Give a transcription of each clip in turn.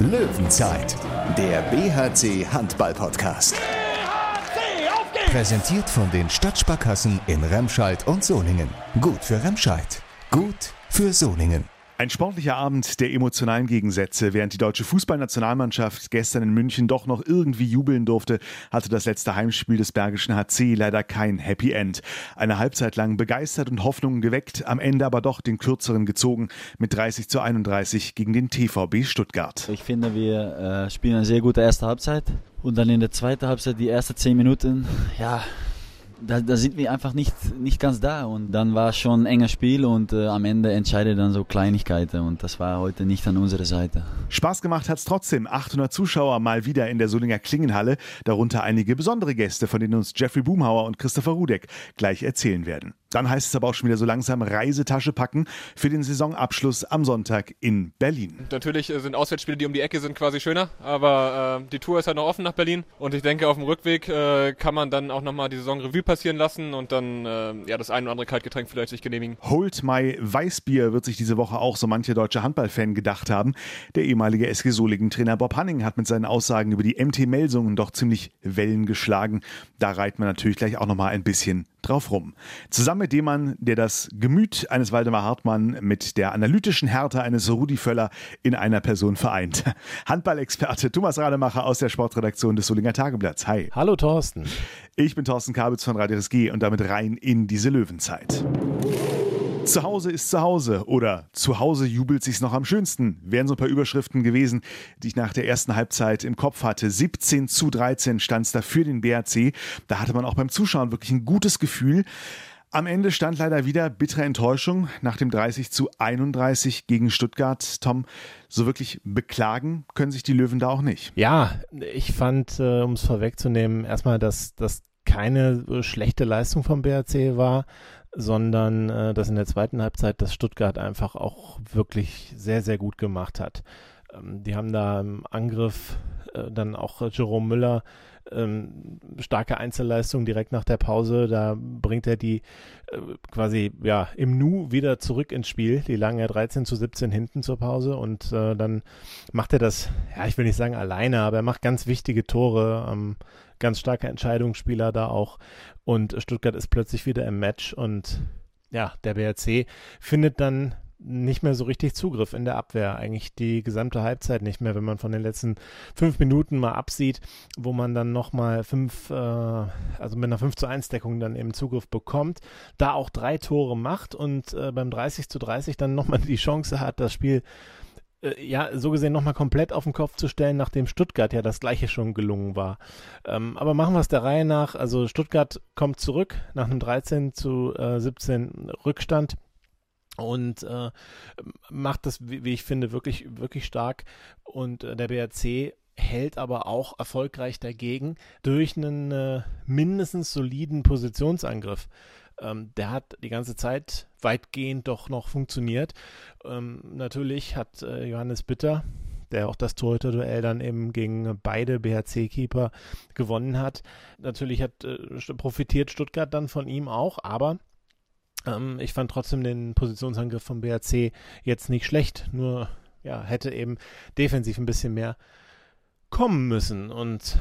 Löwenzeit, der BHC Handball Podcast. BHC, auf geht's! Präsentiert von den Stadtsparkassen in Remscheid und Solingen. Gut für Remscheid, gut für Solingen. Ein sportlicher Abend der emotionalen Gegensätze. Während die deutsche Fußballnationalmannschaft gestern in München doch noch irgendwie jubeln durfte, hatte das letzte Heimspiel des Bergischen HC leider kein Happy End. Eine Halbzeit lang begeistert und Hoffnungen geweckt, am Ende aber doch den kürzeren gezogen mit 30 zu 31 gegen den TVB Stuttgart. Ich finde, wir äh, spielen eine sehr gute erste Halbzeit und dann in der zweiten Halbzeit die ersten zehn Minuten, ja, da, da, sind wir einfach nicht, nicht ganz da. Und dann war es schon ein enger Spiel und äh, am Ende entscheidet dann so Kleinigkeiten. Und das war heute nicht an unserer Seite. Spaß gemacht hat es trotzdem. 800 Zuschauer mal wieder in der Solinger Klingenhalle. Darunter einige besondere Gäste, von denen uns Jeffrey Boomhauer und Christopher Rudek gleich erzählen werden. Dann heißt es aber auch schon wieder so langsam Reisetasche packen für den Saisonabschluss am Sonntag in Berlin. Natürlich sind Auswärtsspiele, die um die Ecke sind, quasi schöner, aber äh, die Tour ist halt noch offen nach Berlin und ich denke, auf dem Rückweg äh, kann man dann auch nochmal die Saison Revue passieren lassen und dann äh, ja das ein oder andere Kaltgetränk vielleicht sich genehmigen. Hold My Weißbier wird sich diese Woche auch so manche deutsche Handballfan gedacht haben. Der ehemalige SG Solingen-Trainer Bob Hanning hat mit seinen Aussagen über die MT Melsungen doch ziemlich Wellen geschlagen. Da reiht man natürlich gleich auch nochmal ein bisschen drauf rum. Zusammen mit dem Mann, der das Gemüt eines Waldemar Hartmann mit der analytischen Härte eines Rudi Völler in einer Person vereint. Handballexperte Thomas Rademacher aus der Sportredaktion des Solinger Tageblatts. Hi. Hallo Thorsten. Ich bin Thorsten Kabitz von Radio SG und damit rein in diese Löwenzeit. Zu Hause ist zu Hause oder zu Hause jubelt sich's noch am schönsten. Wären so ein paar Überschriften gewesen, die ich nach der ersten Halbzeit im Kopf hatte. 17 zu 13 stand's da für den BRC. Da hatte man auch beim Zuschauen wirklich ein gutes Gefühl. Am Ende stand leider wieder bittere Enttäuschung nach dem 30 zu 31 gegen Stuttgart. Tom, so wirklich beklagen können sich die Löwen da auch nicht. Ja, ich fand, äh, um es vorwegzunehmen, erstmal, dass das keine äh, schlechte Leistung vom BRC war, sondern äh, dass in der zweiten Halbzeit das Stuttgart einfach auch wirklich sehr, sehr gut gemacht hat. Ähm, die haben da im Angriff dann auch Jerome Müller ähm, starke Einzelleistung direkt nach der Pause. Da bringt er die äh, quasi ja im Nu wieder zurück ins Spiel. Die lagen ja 13 zu 17 hinten zur Pause und äh, dann macht er das, ja, ich will nicht sagen alleine, aber er macht ganz wichtige Tore. Ähm, ganz starker Entscheidungsspieler da auch. Und Stuttgart ist plötzlich wieder im Match und ja, der BRC findet dann nicht mehr so richtig Zugriff in der Abwehr. Eigentlich die gesamte Halbzeit nicht mehr, wenn man von den letzten fünf Minuten mal absieht, wo man dann nochmal fünf, äh, also mit einer 5 zu 1 Deckung dann eben Zugriff bekommt, da auch drei Tore macht und äh, beim 30 zu 30 dann nochmal die Chance hat, das Spiel äh, ja, so gesehen nochmal komplett auf den Kopf zu stellen, nachdem Stuttgart ja das gleiche schon gelungen war. Ähm, aber machen wir es der Reihe nach. Also Stuttgart kommt zurück nach einem 13 zu äh, 17 Rückstand und äh, macht das, wie, ich finde, wirklich, wirklich stark. Und äh, der BRC hält aber auch erfolgreich dagegen durch einen äh, mindestens soliden Positionsangriff. Ähm, der hat die ganze Zeit weitgehend doch noch funktioniert. Ähm, natürlich hat äh, Johannes Bitter, der auch das Torhüter-Duell dann eben gegen beide BHC-Keeper gewonnen hat. Natürlich hat äh, profitiert Stuttgart dann von ihm auch, aber ähm, ich fand trotzdem den Positionsangriff vom BHC jetzt nicht schlecht. Nur ja, hätte eben defensiv ein bisschen mehr kommen müssen. Und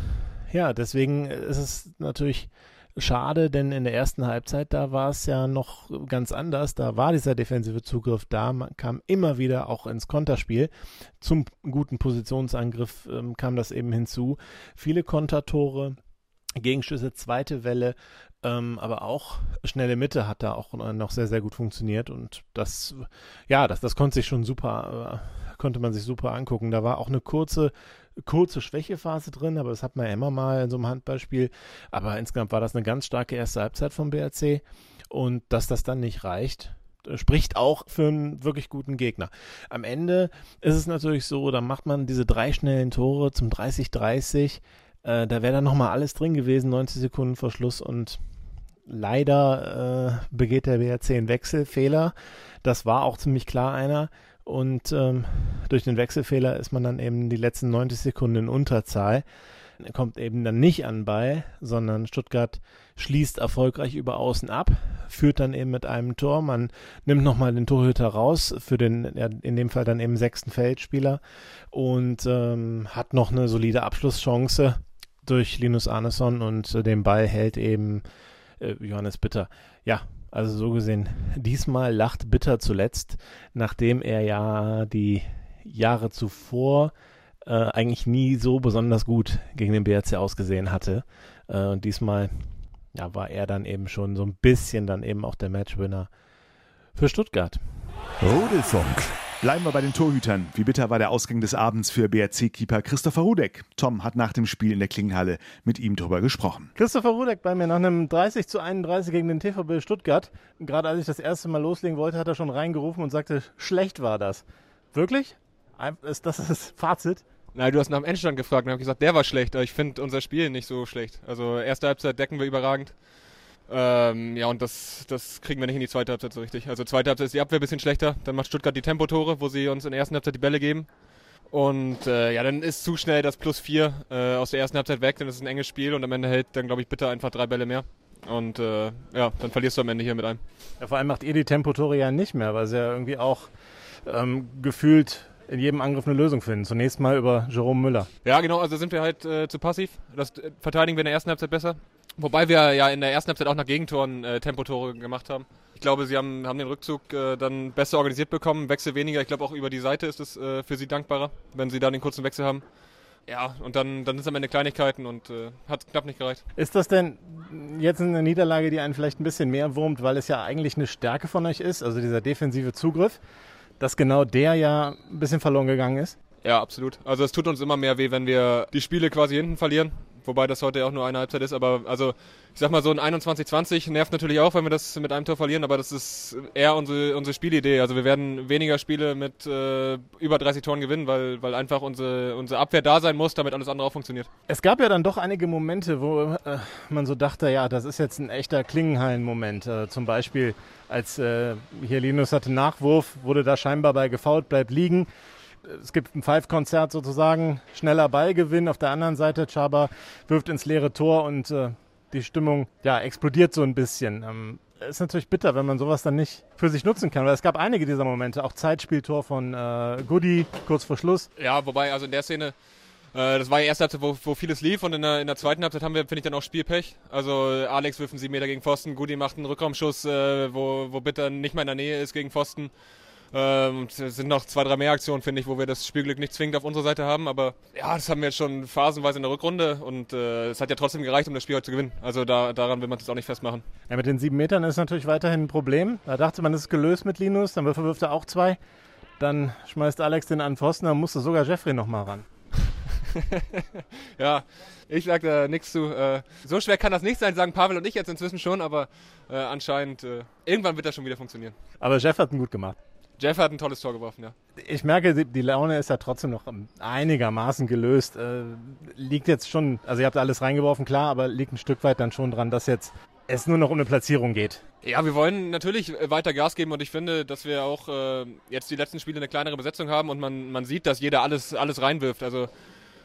ja, deswegen ist es natürlich schade, denn in der ersten Halbzeit, da war es ja noch ganz anders. Da war dieser defensive Zugriff da, man kam immer wieder auch ins Konterspiel. Zum guten Positionsangriff ähm, kam das eben hinzu. Viele Kontertore, Gegenschüsse, zweite Welle, ähm, aber auch schnelle Mitte hat da auch noch sehr, sehr gut funktioniert und das, ja, das, das konnte sich schon super, äh, konnte man sich super angucken. Da war auch eine kurze kurze Schwächephase drin, aber das hat man ja immer mal in so einem Handballspiel. Aber insgesamt war das eine ganz starke erste Halbzeit vom BRC und dass das dann nicht reicht, äh, spricht auch für einen wirklich guten Gegner. Am Ende ist es natürlich so, da macht man diese drei schnellen Tore zum 30-30. Äh, da wäre dann nochmal alles drin gewesen, 90 Sekunden vor Schluss und leider äh, begeht der BRC einen Wechselfehler. Das war auch ziemlich klar einer. Und ähm, durch den Wechselfehler ist man dann eben die letzten 90 Sekunden in Unterzahl. kommt eben dann nicht an bei, sondern Stuttgart schließt erfolgreich über außen ab, führt dann eben mit einem Tor. Man nimmt nochmal den Torhüter raus für den, ja, in dem Fall dann eben sechsten Feldspieler und ähm, hat noch eine solide Abschlusschance durch Linus Arneson und äh, den Ball hält eben äh, Johannes Bitter. Ja, also so gesehen, diesmal lacht Bitter zuletzt, nachdem er ja die Jahre zuvor äh, eigentlich nie so besonders gut gegen den BRC ausgesehen hatte. Äh, und diesmal ja, war er dann eben schon so ein bisschen dann eben auch der Matchwinner für Stuttgart. Rudelfunk. Bleiben wir bei den Torhütern. Wie bitter war der Ausgang des Abends für BRC-Keeper Christopher Rudek? Tom hat nach dem Spiel in der Klingenhalle mit ihm darüber gesprochen. Christopher Rudek bei mir nach einem 30 zu 31 gegen den TVB Stuttgart. Gerade als ich das erste Mal loslegen wollte, hat er schon reingerufen und sagte, schlecht war das. Wirklich? Ist das das Fazit? Nein, du hast nach dem Endstand gefragt und habe gesagt, der war schlecht, aber ich finde unser Spiel nicht so schlecht. Also erste Halbzeit decken wir überragend. Ähm, ja, und das, das kriegen wir nicht in die zweite Halbzeit so richtig. Also zweite Halbzeit ist die Abwehr ein bisschen schlechter. Dann macht Stuttgart die Tempotore, wo sie uns in der ersten Halbzeit die Bälle geben. Und äh, ja, dann ist zu schnell das Plus 4 äh, aus der ersten Halbzeit weg, dann ist es ein enges Spiel und am Ende hält dann, glaube ich, bitte einfach drei Bälle mehr. Und äh, ja, dann verlierst du am Ende hier mit einem. Ja, vor allem macht ihr die Tempotore ja nicht mehr, weil sie ja irgendwie auch ähm, gefühlt in jedem Angriff eine Lösung finden. Zunächst mal über Jerome Müller. Ja, genau, also sind wir halt äh, zu passiv. Das äh, verteidigen wir in der ersten Halbzeit besser. Wobei wir ja in der ersten Halbzeit auch nach Gegentoren äh, Tempotore gemacht haben. Ich glaube, sie haben, haben den Rückzug äh, dann besser organisiert bekommen, Wechsel weniger. Ich glaube, auch über die Seite ist es äh, für sie dankbarer, wenn sie da den kurzen Wechsel haben. Ja, und dann, dann sind es am Ende Kleinigkeiten und äh, hat knapp nicht gereicht. Ist das denn jetzt eine Niederlage, die einen vielleicht ein bisschen mehr wurmt, weil es ja eigentlich eine Stärke von euch ist, also dieser defensive Zugriff, dass genau der ja ein bisschen verloren gegangen ist? Ja, absolut. Also es tut uns immer mehr weh, wenn wir die Spiele quasi hinten verlieren wobei das heute auch nur eine Halbzeit ist, aber also ich sag mal so ein 21-20 nervt natürlich auch, wenn wir das mit einem Tor verlieren, aber das ist eher unsere, unsere Spielidee. Also wir werden weniger Spiele mit äh, über 30 Toren gewinnen, weil, weil einfach unsere, unsere Abwehr da sein muss, damit alles andere auch funktioniert. Es gab ja dann doch einige Momente, wo äh, man so dachte, ja, das ist jetzt ein echter Klingenhallen-Moment. Äh, zum Beispiel, als äh, hier Linus hatte Nachwurf, wurde da scheinbar bei gefault, bleibt liegen es gibt ein Five-Konzert sozusagen, schneller Ballgewinn. Auf der anderen Seite, Chaba wirft ins leere Tor und äh, die Stimmung ja, explodiert so ein bisschen. Ähm, ist natürlich bitter, wenn man sowas dann nicht für sich nutzen kann, weil es gab einige dieser Momente, auch Zeitspieltor von äh, Goody kurz vor Schluss. Ja, wobei, also in der Szene, äh, das war die erste Halbzeit, wo, wo vieles lief und in der, in der zweiten Halbzeit haben wir, finde ich, dann auch Spielpech. Also Alex wirft einen 7 Meter gegen Pfosten, Goody macht einen Rückraumschuss, äh, wo, wo Bitter nicht mehr in der Nähe ist gegen Pfosten. Ähm, es sind noch zwei, drei mehr Aktionen, finde ich, wo wir das Spielglück nicht zwingend auf unserer Seite haben. Aber ja, das haben wir jetzt schon phasenweise in der Rückrunde und äh, es hat ja trotzdem gereicht, um das Spiel heute zu gewinnen. Also da, daran will man es auch nicht festmachen. Ja, mit den sieben Metern ist natürlich weiterhin ein Problem. Da dachte man, das ist gelöst mit Linus, dann wirft er auch zwei. Dann schmeißt Alex den an Pfosten, dann musste sogar Jeffrey nochmal ran. ja, ich sag da nichts zu. Äh, so schwer kann das nicht sein, sagen Pavel und ich jetzt inzwischen schon, aber äh, anscheinend äh, irgendwann wird das schon wieder funktionieren. Aber Jeff hat ihn gut gemacht. Jeff hat ein tolles Tor geworfen, ja. Ich merke, die Laune ist ja trotzdem noch einigermaßen gelöst. Äh, liegt jetzt schon, also ihr habt alles reingeworfen, klar, aber liegt ein Stück weit dann schon dran, dass jetzt es nur noch um eine Platzierung geht. Ja, wir wollen natürlich weiter Gas geben und ich finde, dass wir auch äh, jetzt die letzten Spiele eine kleinere Besetzung haben und man, man sieht, dass jeder alles, alles reinwirft. Also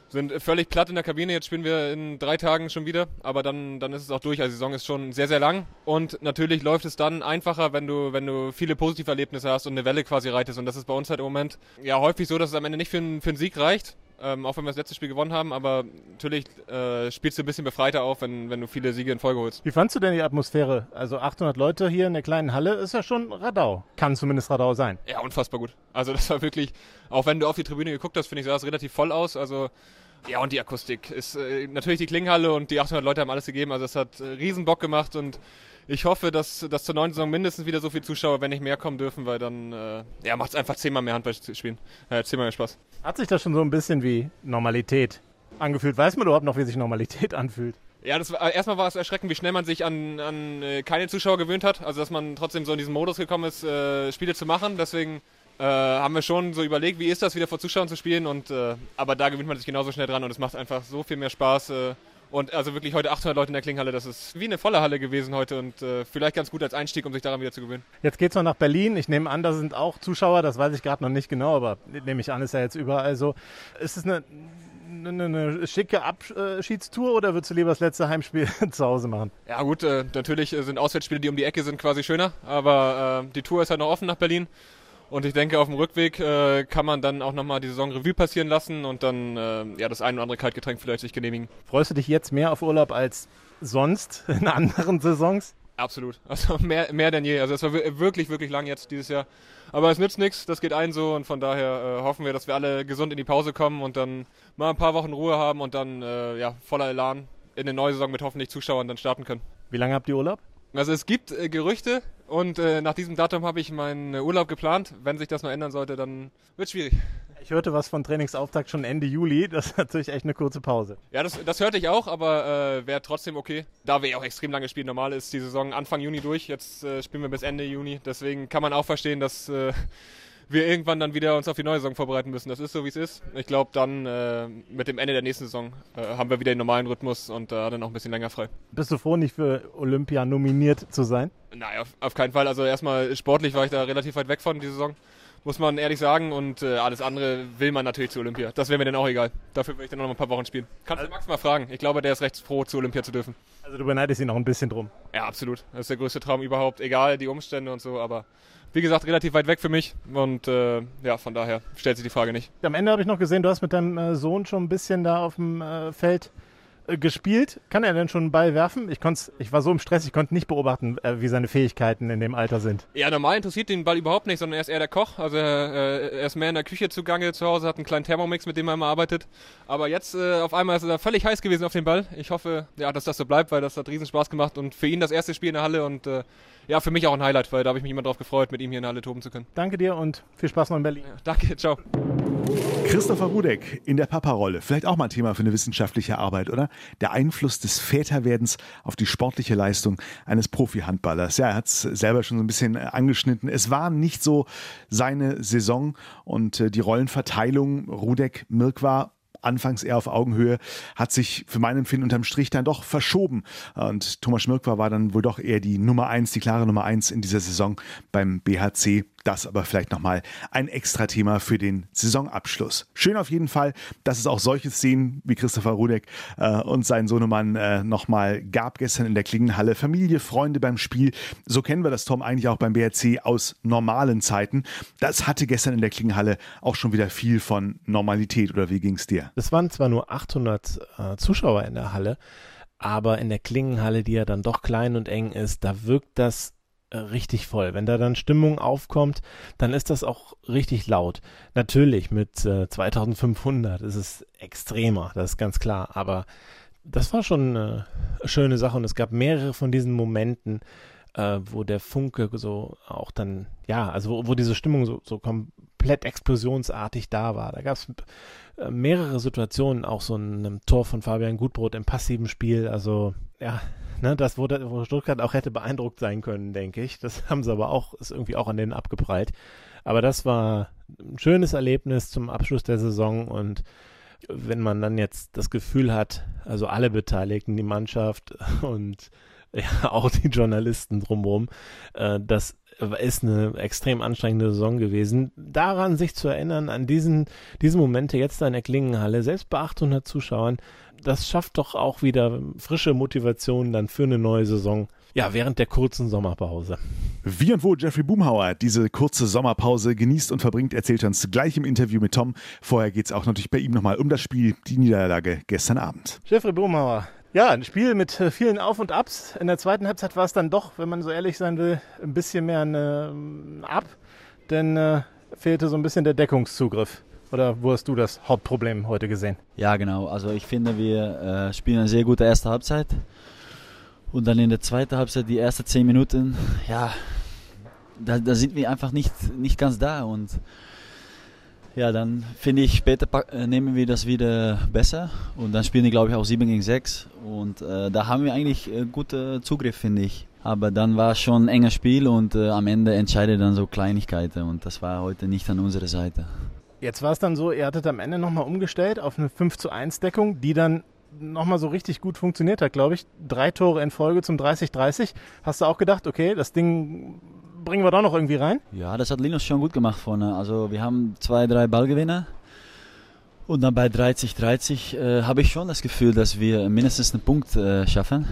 sind völlig platt in der Kabine. Jetzt spielen wir in drei Tagen schon wieder, aber dann, dann ist es auch durch. Also die Saison ist schon sehr, sehr lang und natürlich läuft es dann einfacher, wenn du, wenn du viele positive Erlebnisse hast und eine Welle quasi reitest. Und das ist bei uns halt im Moment ja häufig so, dass es am Ende nicht für, einen, für einen Sieg reicht. Ähm, auch wenn wir das letzte Spiel gewonnen haben, aber natürlich äh, spielst du ein bisschen befreiter auf, wenn, wenn du viele Siege in Folge holst. Wie fandst du denn die Atmosphäre? Also 800 Leute hier in der kleinen Halle ist ja schon Radau. Kann zumindest Radau sein. Ja, unfassbar gut. Also das war wirklich, auch wenn du auf die Tribüne geguckt hast, finde ich, sah es relativ voll aus. Also ja, und die Akustik ist äh, natürlich die Klingenhalle und die 800 Leute haben alles gegeben. Also es hat äh, riesen Bock gemacht und ich hoffe, dass, dass zur neuen Saison mindestens wieder so viele Zuschauer, wenn nicht mehr kommen dürfen, weil dann äh, ja, macht es einfach zehnmal mehr Handball spielen. Äh, zehnmal mehr Spaß. Hat sich das schon so ein bisschen wie Normalität angefühlt? Weiß man überhaupt noch, wie sich Normalität anfühlt? Ja, das war, erstmal war es erschreckend, wie schnell man sich an, an äh, keine Zuschauer gewöhnt hat. Also dass man trotzdem so in diesen Modus gekommen ist, äh, Spiele zu machen. Deswegen äh, haben wir schon so überlegt, wie ist das, wieder vor Zuschauern zu spielen. Und, äh, aber da gewöhnt man sich genauso schnell dran und es macht einfach so viel mehr Spaß. Äh, und also wirklich heute 800 Leute in der Klinghalle, das ist wie eine volle Halle gewesen heute und äh, vielleicht ganz gut als Einstieg, um sich daran wieder zu gewöhnen. Jetzt geht es noch nach Berlin. Ich nehme an, da sind auch Zuschauer, das weiß ich gerade noch nicht genau, aber nehme ich an, ist ja jetzt überall so. Ist es eine eine, eine schicke Abschiedstour oder würdest du lieber das letzte Heimspiel zu Hause machen? Ja gut, äh, natürlich sind Auswärtsspiele, die um die Ecke sind, quasi schöner, aber äh, die Tour ist halt noch offen nach Berlin. Und ich denke, auf dem Rückweg äh, kann man dann auch nochmal die Saison Revue passieren lassen und dann äh, ja, das ein oder andere Kaltgetränk vielleicht sich genehmigen. Freust du dich jetzt mehr auf Urlaub als sonst in anderen Saisons? Absolut. Also mehr, mehr denn je. Also es war wirklich, wirklich lang jetzt dieses Jahr. Aber es nützt nichts, das geht ein so und von daher äh, hoffen wir, dass wir alle gesund in die Pause kommen und dann mal ein paar Wochen Ruhe haben und dann äh, ja, voller Elan in eine neue Saison mit hoffentlich Zuschauern dann starten können. Wie lange habt ihr Urlaub? Also es gibt äh, Gerüchte und äh, nach diesem Datum habe ich meinen Urlaub geplant. Wenn sich das noch ändern sollte, dann wird es schwierig. Ich hörte was von Trainingsauftakt schon Ende Juli. Das ist natürlich echt eine kurze Pause. Ja, das, das hörte ich auch, aber äh, wäre trotzdem okay. Da wir ja auch extrem lange spielen. Normal ist die Saison Anfang Juni durch. Jetzt äh, spielen wir bis Ende Juni. Deswegen kann man auch verstehen, dass äh, wir irgendwann dann wieder uns auf die neue Saison vorbereiten müssen. Das ist so, wie es ist. Ich glaube, dann äh, mit dem Ende der nächsten Saison äh, haben wir wieder den normalen Rhythmus und äh, dann auch ein bisschen länger frei. Bist du froh, nicht für Olympia nominiert zu sein? Nein, auf, auf keinen Fall. Also erstmal sportlich war ich da relativ weit weg von dieser Saison muss man ehrlich sagen. Und äh, alles andere will man natürlich zu Olympia. Das wäre mir dann auch egal. Dafür will ich dann noch ein paar Wochen spielen. Kannst du Max mal fragen. Ich glaube, der ist recht froh, zu Olympia zu dürfen. Also du beneidest ihn noch ein bisschen drum. Ja, absolut. Das ist der größte Traum überhaupt. Egal, die Umstände und so. Aber wie gesagt, relativ weit weg für mich. Und äh, ja, von daher stellt sich die Frage nicht. Am Ende habe ich noch gesehen, du hast mit deinem äh, Sohn schon ein bisschen da auf dem äh, Feld äh, gespielt. Kann er denn schon einen Ball werfen? Ich, ich war so im Stress, ich konnte nicht beobachten, äh, wie seine Fähigkeiten in dem Alter sind. Ja, normal interessiert den Ball überhaupt nicht, sondern er ist eher der Koch. Also äh, er ist mehr in der Küche zugange zu Hause, hat einen kleinen Thermomix, mit dem er immer arbeitet. Aber jetzt äh, auf einmal ist er völlig heiß gewesen auf den Ball. Ich hoffe, ja, dass das so bleibt, weil das hat riesen Spaß gemacht und für ihn das erste Spiel in der Halle und äh, ja, für mich auch ein Highlight, weil da habe ich mich immer drauf gefreut, mit ihm hier in der Halle toben zu können. Danke dir und viel Spaß noch in Berlin. Ja, danke, ciao. Christopher Rudek in der Papa-Rolle. Vielleicht auch mal ein Thema für eine wissenschaftliche Arbeit, oder? Der Einfluss des Väterwerdens auf die sportliche Leistung eines Profi-Handballers. Ja, er hat es selber schon so ein bisschen angeschnitten. Es war nicht so seine Saison und äh, die Rollenverteilung Rudek, Mirk war anfangs eher auf Augenhöhe, hat sich für mein Empfinden unterm Strich dann doch verschoben. Und Thomas Schmirkwa war dann wohl doch eher die Nummer eins, die klare Nummer eins in dieser Saison beim BHC. Das aber vielleicht nochmal ein extra Thema für den Saisonabschluss. Schön auf jeden Fall, dass es auch solche Szenen wie Christopher Rudek äh, und sein Sohnemann äh, nochmal gab gestern in der Klingenhalle. Familie, Freunde beim Spiel. So kennen wir das, Tom, eigentlich auch beim BRC aus normalen Zeiten. Das hatte gestern in der Klingenhalle auch schon wieder viel von Normalität. Oder wie ging es dir? Es waren zwar nur 800 äh, Zuschauer in der Halle, aber in der Klingenhalle, die ja dann doch klein und eng ist, da wirkt das richtig voll. Wenn da dann Stimmung aufkommt, dann ist das auch richtig laut. Natürlich mit äh, 2500 ist es extremer, das ist ganz klar. Aber das war schon eine schöne Sache und es gab mehrere von diesen Momenten, äh, wo der Funke so auch dann, ja, also wo, wo diese Stimmung so, so komplett explosionsartig da war. Da gab es äh, mehrere Situationen, auch so ein Tor von Fabian Gutbrot im passiven Spiel. Also ja, ne, das, wo, wo Stuttgart auch hätte beeindruckt sein können, denke ich. Das haben sie aber auch, ist irgendwie auch an denen abgeprallt. Aber das war ein schönes Erlebnis zum Abschluss der Saison und wenn man dann jetzt das Gefühl hat, also alle Beteiligten, die Mannschaft und ja, auch die Journalisten drumherum, äh, das ist eine extrem anstrengende Saison gewesen. Daran sich zu erinnern, an diesen, diese Momente jetzt in der Klingenhalle, selbst bei 800 Zuschauern, das schafft doch auch wieder frische Motivation dann für eine neue Saison. Ja, während der kurzen Sommerpause. Wie und wo Jeffrey Boomhauer diese kurze Sommerpause genießt und verbringt, erzählt er uns gleich im Interview mit Tom. Vorher geht es auch natürlich bei ihm nochmal um das Spiel, die Niederlage gestern Abend. Jeffrey Boomhauer, ja, ein Spiel mit äh, vielen Auf und Abs. In der zweiten Halbzeit war es dann doch, wenn man so ehrlich sein will, ein bisschen mehr ein äh, Ab, denn äh, fehlte so ein bisschen der Deckungszugriff. Oder wo hast du das Hauptproblem heute gesehen? Ja, genau. Also ich finde, wir äh, spielen eine sehr gute erste Halbzeit. Und dann in der zweiten Halbzeit, die ersten zehn Minuten, ja, da, da sind wir einfach nicht, nicht ganz da. Und ja, dann finde ich, später äh, nehmen wir das wieder besser. Und dann spielen die, glaube ich, auch 7 gegen 6. Und äh, da haben wir eigentlich äh, guten Zugriff, finde ich. Aber dann war es schon ein enger Spiel und äh, am Ende entscheidet dann so Kleinigkeiten. Und das war heute nicht an unserer Seite. Jetzt war es dann so, ihr hattet am Ende nochmal umgestellt auf eine 5 zu 1 Deckung, die dann nochmal so richtig gut funktioniert hat, glaube ich. Drei Tore in Folge zum 30-30. Hast du auch gedacht, okay, das Ding bringen wir da noch irgendwie rein? Ja, das hat Linus schon gut gemacht vorne. Also wir haben zwei, drei Ballgewinner. Und dann bei 30-30 äh, habe ich schon das Gefühl, dass wir mindestens einen Punkt äh, schaffen.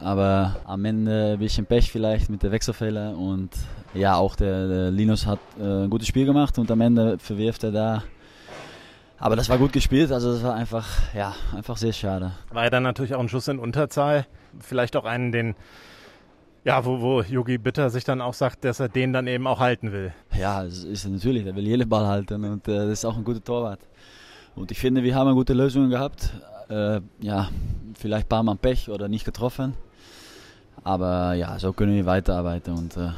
Aber am Ende ein bisschen Pech vielleicht mit der Wechselfehler. Und ja, auch der, der Linus hat äh, ein gutes Spiel gemacht und am Ende verwirft er da. Aber das war gut gespielt, also das war einfach, ja, einfach sehr schade. War ja dann natürlich auch ein Schuss in Unterzahl. Vielleicht auch einen, den, ja, wo, wo Yogi Bitter sich dann auch sagt, dass er den dann eben auch halten will. Ja, das ist natürlich, er will jeden Ball halten und äh, das ist auch ein guter Torwart. Und ich finde, wir haben gute Lösungen gehabt. Äh, ja, vielleicht ein paar Mal Pech oder nicht getroffen. Aber ja, so können wir weiterarbeiten. Und äh,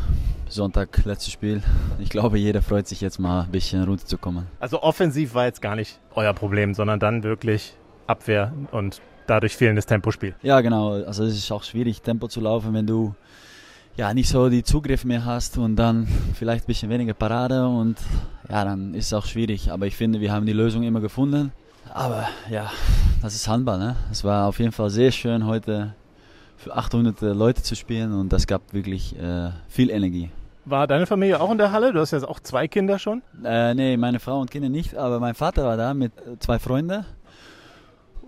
Sonntag, letztes Spiel. Ich glaube, jeder freut sich jetzt mal ein bisschen runterzukommen. Also offensiv war jetzt gar nicht euer Problem, sondern dann wirklich Abwehr und dadurch fehlendes Tempospiel. Ja, genau. Also es ist auch schwierig, Tempo zu laufen, wenn du ja nicht so die Zugriff mehr hast und dann vielleicht ein bisschen weniger Parade und ja, dann ist es auch schwierig. Aber ich finde, wir haben die Lösung immer gefunden. Aber ja, das ist Handball. Ne? Es war auf jeden Fall sehr schön, heute für 800 Leute zu spielen und das gab wirklich äh, viel Energie. War deine Familie auch in der Halle? Du hast ja auch zwei Kinder schon? Äh, nee, meine Frau und Kinder nicht, aber mein Vater war da mit zwei Freunden.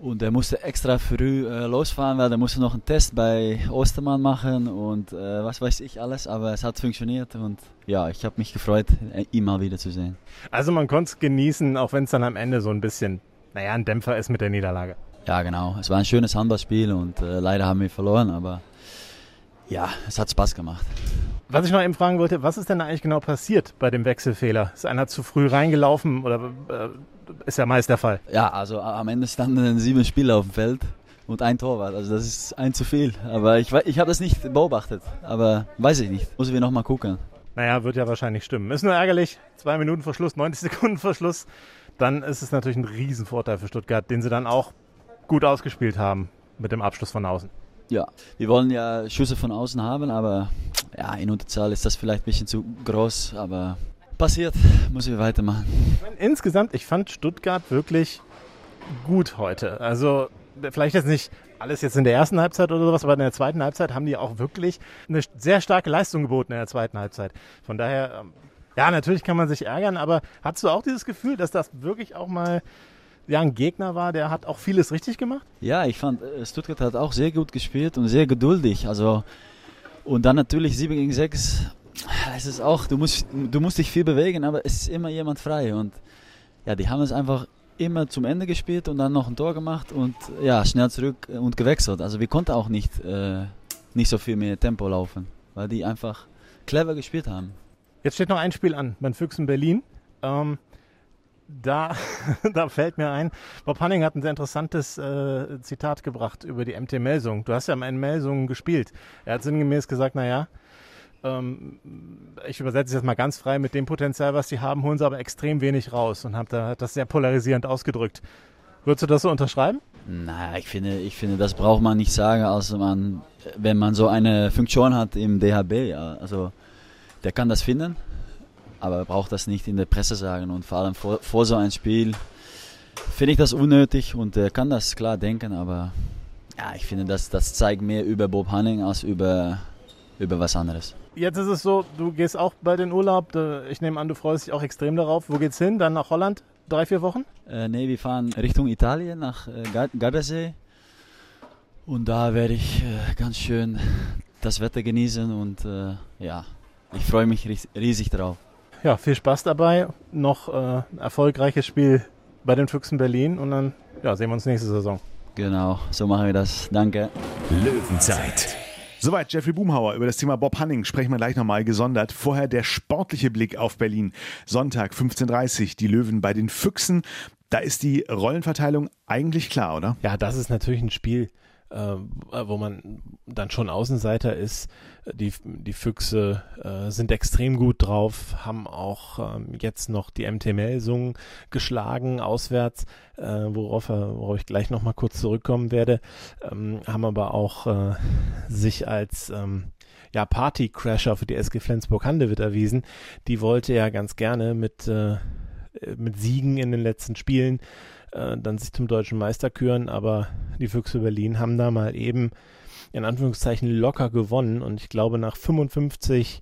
Und er musste extra früh äh, losfahren, weil er musste noch einen Test bei Ostermann machen und äh, was weiß ich alles. Aber es hat funktioniert und ja, ich habe mich gefreut, ihn mal wiederzusehen. Also man konnte es genießen, auch wenn es dann am Ende so ein bisschen, naja, ein Dämpfer ist mit der Niederlage. Ja, genau. Es war ein schönes Handballspiel und äh, leider haben wir verloren, aber ja, es hat Spaß gemacht. Was ich noch eben fragen wollte, was ist denn eigentlich genau passiert bei dem Wechselfehler? Ist einer zu früh reingelaufen oder äh, ist ja meist der Fall? Ja, also am Ende standen sieben Spieler auf dem Feld und ein Torwart. Also das ist ein zu viel. Aber ich, ich habe das nicht beobachtet. Aber weiß ich nicht. Müssen wir nochmal gucken. Naja, wird ja wahrscheinlich stimmen. Ist nur ärgerlich. Zwei Minuten Verschluss, 90 Sekunden Verschluss. Dann ist es natürlich ein Riesenvorteil für Stuttgart, den sie dann auch gut ausgespielt haben mit dem Abschluss von außen. Ja, wir wollen ja Schüsse von außen haben, aber ja, in Unterzahl ist das vielleicht ein bisschen zu groß, aber passiert, muss ich weitermachen. Insgesamt, ich fand Stuttgart wirklich gut heute. Also vielleicht jetzt nicht alles jetzt in der ersten Halbzeit oder sowas, aber in der zweiten Halbzeit haben die auch wirklich eine sehr starke Leistung geboten in der zweiten Halbzeit. Von daher, ähm, ja, natürlich kann man sich ärgern, aber hast du auch dieses Gefühl, dass das wirklich auch mal ja, ein Gegner war, der hat auch vieles richtig gemacht? Ja, ich fand, äh, Stuttgart hat auch sehr gut gespielt und sehr geduldig. Also, und dann natürlich 7 gegen 6. Es ist auch, du musst, du musst dich viel bewegen, aber es ist immer jemand frei. Und ja, die haben es einfach immer zum Ende gespielt und dann noch ein Tor gemacht und ja, schnell zurück und gewechselt. Also wir konnten auch nicht, äh, nicht so viel mehr Tempo laufen, weil die einfach clever gespielt haben. Jetzt steht noch ein Spiel an, beim Füchsen Berlin. Ähm, da, da fällt mir ein, Bob Hanning hat ein sehr interessantes äh, Zitat gebracht über die MT Melsung. Du hast ja mal in Melsungen gespielt. Er hat sinngemäß gesagt, naja, ähm, ich übersetze es jetzt mal ganz frei, mit dem Potenzial, was sie haben, holen sie aber extrem wenig raus und hat, da, das sehr polarisierend ausgedrückt. Würdest du das so unterschreiben? Naja, ich finde, ich finde, das braucht man nicht sagen, also man, wenn man so eine Funktion hat im DHB. Also der kann das finden aber er braucht das nicht in der Presse sagen. Und vor allem vor, vor so ein Spiel finde ich das unnötig und er kann das klar denken, aber ja, ich finde, das, das zeigt mehr über Bob Hanning als über, über was anderes. Jetzt ist es so, du gehst auch bald in Urlaub. Ich nehme an, du freust dich auch extrem darauf. Wo geht's hin? Dann nach Holland? Drei, vier Wochen? Äh, nee, wir fahren Richtung Italien, nach äh, Gardasee. Und da werde ich äh, ganz schön das Wetter genießen und äh, ja, ich freue mich riesig drauf ja, viel Spaß dabei. Noch äh, erfolgreiches Spiel bei den Füchsen Berlin und dann ja, sehen wir uns nächste Saison. Genau, so machen wir das. Danke. Löwenzeit. Soweit Jeffrey Boomhauer. Über das Thema Bob Hanning sprechen wir gleich nochmal gesondert. Vorher der sportliche Blick auf Berlin. Sonntag 15.30 Uhr, die Löwen bei den Füchsen. Da ist die Rollenverteilung eigentlich klar, oder? Ja, das ist natürlich ein Spiel, äh, wo man dann schon Außenseiter ist. Die, die Füchse äh, sind extrem gut drauf, haben auch ähm, jetzt noch die MT Melsungen geschlagen auswärts, äh, worauf, worauf ich gleich nochmal kurz zurückkommen werde, ähm, haben aber auch äh, sich als ähm, ja, Partycrasher für die SG Flensburg-Handewitt erwiesen. Die wollte ja ganz gerne mit, äh, mit Siegen in den letzten Spielen äh, dann sich zum deutschen Meister küren, aber die Füchse Berlin haben da mal eben in Anführungszeichen locker gewonnen und ich glaube nach 55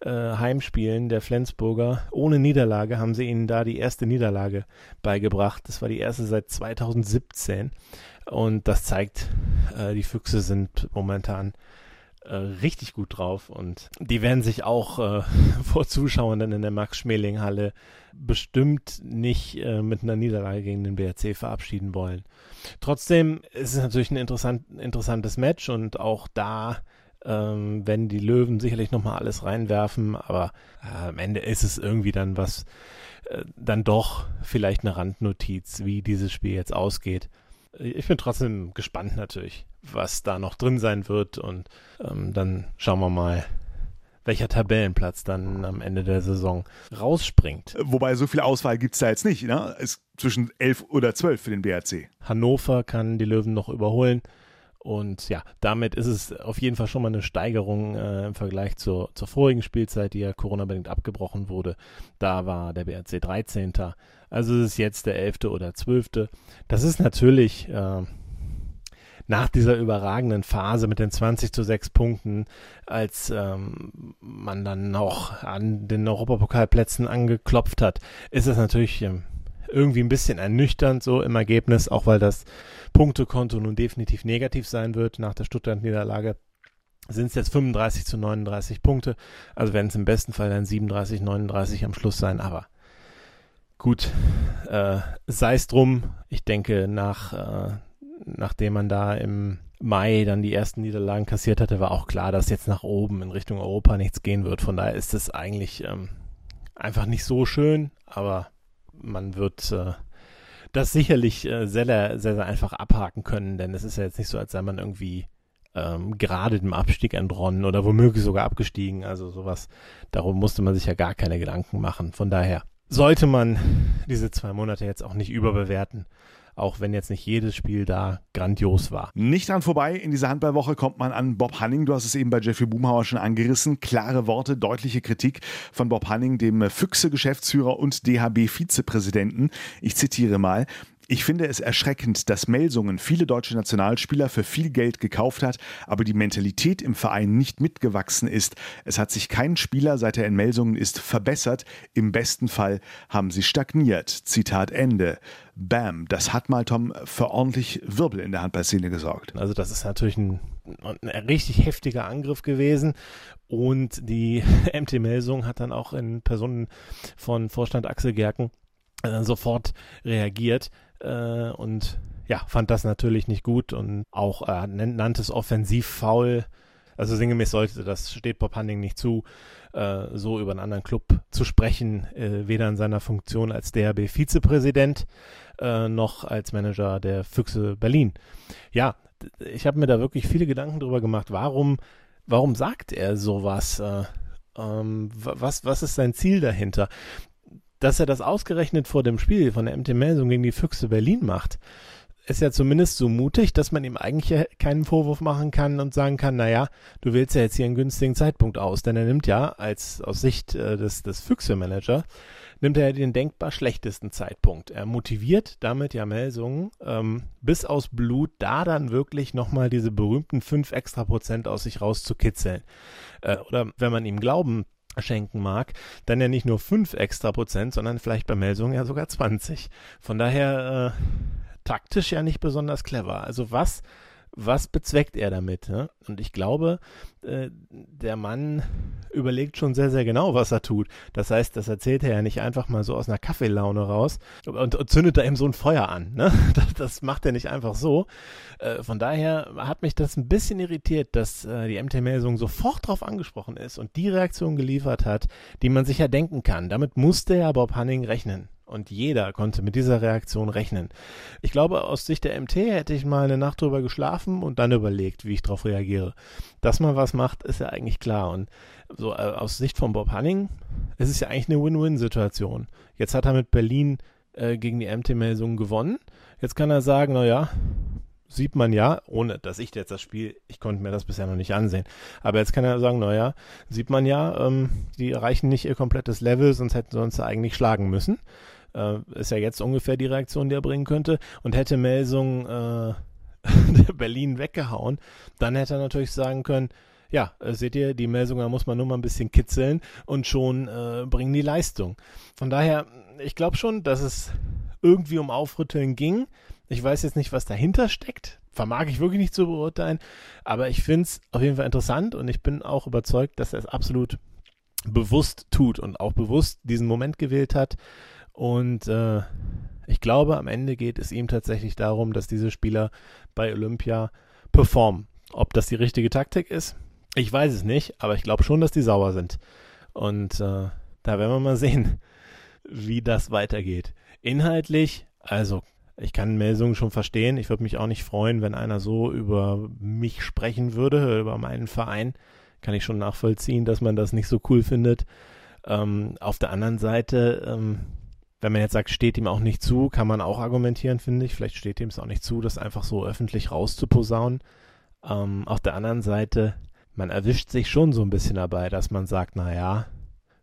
äh, Heimspielen der Flensburger ohne Niederlage haben sie ihnen da die erste Niederlage beigebracht. Das war die erste seit 2017 und das zeigt, äh, die Füchse sind momentan äh, richtig gut drauf und die werden sich auch äh, vor Zuschauern in der Max-Schmeling-Halle bestimmt nicht äh, mit einer Niederlage gegen den BRC verabschieden wollen. Trotzdem ist es natürlich ein interessant, interessantes Match und auch da ähm, wenn die Löwen sicherlich nochmal alles reinwerfen, aber äh, am Ende ist es irgendwie dann was, äh, dann doch vielleicht eine Randnotiz, wie dieses Spiel jetzt ausgeht. Ich bin trotzdem gespannt natürlich, was da noch drin sein wird und ähm, dann schauen wir mal, welcher Tabellenplatz dann am Ende der Saison rausspringt. Wobei so viel Auswahl gibt es da jetzt nicht. Ne? Es zwischen 11 oder 12 für den BRC. Hannover kann die Löwen noch überholen. Und ja, damit ist es auf jeden Fall schon mal eine Steigerung äh, im Vergleich zur, zur vorigen Spielzeit, die ja Corona-bedingt abgebrochen wurde. Da war der BRC 13. Also es ist jetzt der 11. oder 12. Das ist natürlich äh, nach dieser überragenden Phase mit den 20 zu 6 Punkten, als ähm, man dann noch an den Europapokalplätzen angeklopft hat, ist es natürlich ähm, irgendwie ein bisschen ernüchternd so im Ergebnis, auch weil das Punktekonto nun definitiv negativ sein wird nach der Stuttgart-Niederlage sind es jetzt 35 zu 39 Punkte. Also werden es im besten Fall dann 37, 39 am Schluss sein. Aber gut, äh, sei es drum. Ich denke, nach, äh, nachdem man da im Mai dann die ersten Niederlagen kassiert hatte, war auch klar, dass jetzt nach oben in Richtung Europa nichts gehen wird. Von daher ist es eigentlich ähm, einfach nicht so schön. Aber man wird äh, das sicherlich äh, sehr, sehr, sehr einfach abhaken können, denn es ist ja jetzt nicht so, als sei man irgendwie ähm, gerade dem Abstieg entronnen oder womöglich sogar abgestiegen. Also sowas, darum musste man sich ja gar keine Gedanken machen. Von daher sollte man diese zwei Monate jetzt auch nicht überbewerten auch wenn jetzt nicht jedes Spiel da grandios war. Nicht dran vorbei, in dieser Handballwoche kommt man an Bob Hanning, du hast es eben bei Jeffrey Boomhauer schon angerissen, klare Worte, deutliche Kritik von Bob Hanning, dem Füchse-Geschäftsführer und DHB-Vizepräsidenten. Ich zitiere mal, ich finde es erschreckend, dass Melsungen viele deutsche Nationalspieler für viel Geld gekauft hat, aber die Mentalität im Verein nicht mitgewachsen ist. Es hat sich kein Spieler, seit er in Melsungen ist, verbessert. Im besten Fall haben sie stagniert. Zitat Ende. Bam, das hat mal Tom für ordentlich Wirbel in der Handballszene gesorgt. Also das ist natürlich ein, ein richtig heftiger Angriff gewesen und die MT Melsung hat dann auch in Personen von Vorstand Axel Gerken äh, sofort reagiert äh, und ja, fand das natürlich nicht gut und auch äh, nannte es Offensivfoul. Also sinngemäß sollte, das steht Bob Hunting nicht zu, äh, so über einen anderen Club zu sprechen, äh, weder in seiner Funktion als DRB-Vizepräsident äh, noch als Manager der Füchse Berlin. Ja, ich habe mir da wirklich viele Gedanken drüber gemacht, warum, warum sagt er sowas? Äh, ähm, was, was ist sein Ziel dahinter? Dass er das ausgerechnet vor dem Spiel von der MT Melsung gegen die Füchse Berlin macht, ist ja zumindest so mutig, dass man ihm eigentlich keinen Vorwurf machen kann und sagen kann, naja, du wählst ja jetzt hier einen günstigen Zeitpunkt aus, denn er nimmt ja als aus Sicht äh, des, des Füchse-Manager, nimmt er den denkbar schlechtesten Zeitpunkt. Er motiviert damit ja Melsungen ähm, bis aus Blut, da dann wirklich nochmal diese berühmten fünf extra Prozent aus sich rauszukitzeln. Äh, oder wenn man ihm glauben schenken mag, dann ja nicht nur 5 extra Prozent, sondern vielleicht bei Melsungen ja sogar 20. Von daher äh, taktisch ja nicht besonders clever. Also was was bezweckt er damit? Ne? Und ich glaube, äh, der Mann überlegt schon sehr, sehr genau, was er tut. Das heißt, das erzählt er ja nicht einfach mal so aus einer Kaffeelaune raus und, und zündet da eben so ein Feuer an. Ne? Das, das, macht er nicht einfach so. Äh, von daher hat mich das ein bisschen irritiert, dass äh, die MT-Melsung sofort darauf angesprochen ist und die Reaktion geliefert hat, die man sich ja denken kann. Damit musste ja Bob Hanning rechnen. Und jeder konnte mit dieser Reaktion rechnen. Ich glaube, aus Sicht der MT hätte ich mal eine Nacht drüber geschlafen und dann überlegt, wie ich darauf reagiere. Dass man was macht, ist ja eigentlich klar. Und so äh, aus Sicht von Bob Hanning ist es ja eigentlich eine Win-Win-Situation. Jetzt hat er mit Berlin äh, gegen die MT-Melsungen gewonnen. Jetzt kann er sagen, naja, sieht man ja, ohne dass ich jetzt das Spiel, ich konnte mir das bisher noch nicht ansehen, aber jetzt kann er sagen, naja, sieht man ja, ähm, die erreichen nicht ihr komplettes Level, sonst hätten sie uns eigentlich schlagen müssen. Äh, ist ja jetzt ungefähr die Reaktion, die er bringen könnte. Und hätte Melsung äh, Berlin weggehauen, dann hätte er natürlich sagen können, ja, äh, seht ihr, die Melsunger muss man nur mal ein bisschen kitzeln und schon äh, bringen die Leistung. Von daher, ich glaube schon, dass es irgendwie um Aufrütteln ging. Ich weiß jetzt nicht, was dahinter steckt. Vermag ich wirklich nicht zu beurteilen. Aber ich finde es auf jeden Fall interessant und ich bin auch überzeugt, dass er es absolut bewusst tut und auch bewusst diesen Moment gewählt hat. Und äh, ich glaube, am Ende geht es ihm tatsächlich darum, dass diese Spieler bei Olympia performen. Ob das die richtige Taktik ist, ich weiß es nicht, aber ich glaube schon, dass die sauer sind. Und äh, da werden wir mal sehen, wie das weitergeht. Inhaltlich, also ich kann Melsungen schon verstehen. Ich würde mich auch nicht freuen, wenn einer so über mich sprechen würde, über meinen Verein. Kann ich schon nachvollziehen, dass man das nicht so cool findet. Ähm, auf der anderen Seite, ähm, wenn man jetzt sagt, steht ihm auch nicht zu, kann man auch argumentieren, finde ich. Vielleicht steht ihm es auch nicht zu, das einfach so öffentlich rauszuposaunen. Ähm, auf der anderen Seite, man erwischt sich schon so ein bisschen dabei, dass man sagt, naja,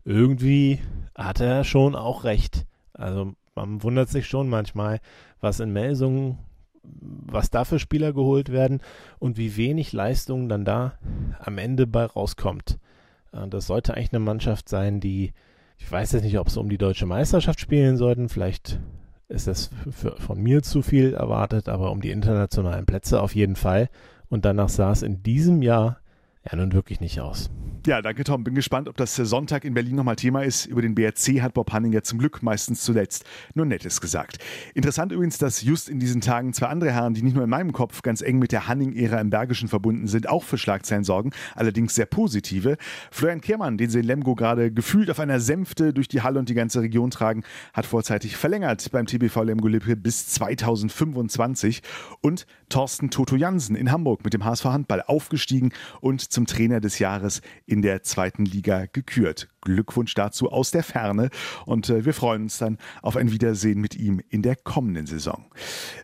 irgendwie hat er schon auch recht. Also man wundert sich schon manchmal, was in Melsungen, was da für Spieler geholt werden und wie wenig Leistung dann da am Ende bei rauskommt. Äh, das sollte eigentlich eine Mannschaft sein, die, ich weiß jetzt nicht, ob sie um die deutsche Meisterschaft spielen sollten, vielleicht ist das für, von mir zu viel erwartet, aber um die internationalen Plätze auf jeden Fall. Und danach sah es in diesem Jahr ja nun wirklich nicht aus. Ja, danke Tom. Bin gespannt, ob das Sonntag in Berlin nochmal Thema ist. Über den BRC hat Bob Hanninger zum Glück meistens zuletzt nur Nettes gesagt. Interessant übrigens, dass just in diesen Tagen zwei andere Herren, die nicht nur in meinem Kopf ganz eng mit der Hanning-Ära im Bergischen verbunden sind, auch für Schlagzeilen sorgen, allerdings sehr positive. Florian Kehrmann, den sie in Lemgo gerade gefühlt auf einer Sänfte durch die Halle und die ganze Region tragen, hat vorzeitig verlängert beim TBV Lemgo-Lippe bis 2025. Und Thorsten Toto Jansen in Hamburg mit dem HSV Handball aufgestiegen und zum Trainer des Jahres in der zweiten Liga gekürt. Glückwunsch dazu aus der Ferne und äh, wir freuen uns dann auf ein Wiedersehen mit ihm in der kommenden Saison.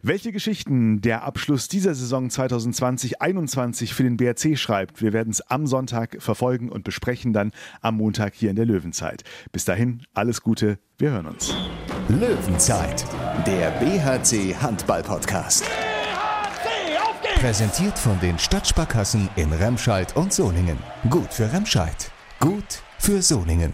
Welche Geschichten der Abschluss dieser Saison 2020-21 für den BRC schreibt, wir werden es am Sonntag verfolgen und besprechen dann am Montag hier in der Löwenzeit. Bis dahin, alles Gute, wir hören uns. Löwenzeit, der BHC Handball Podcast. Präsentiert von den Stadtsparkassen in Remscheid und Soningen. Gut für Remscheid. Gut für Soningen.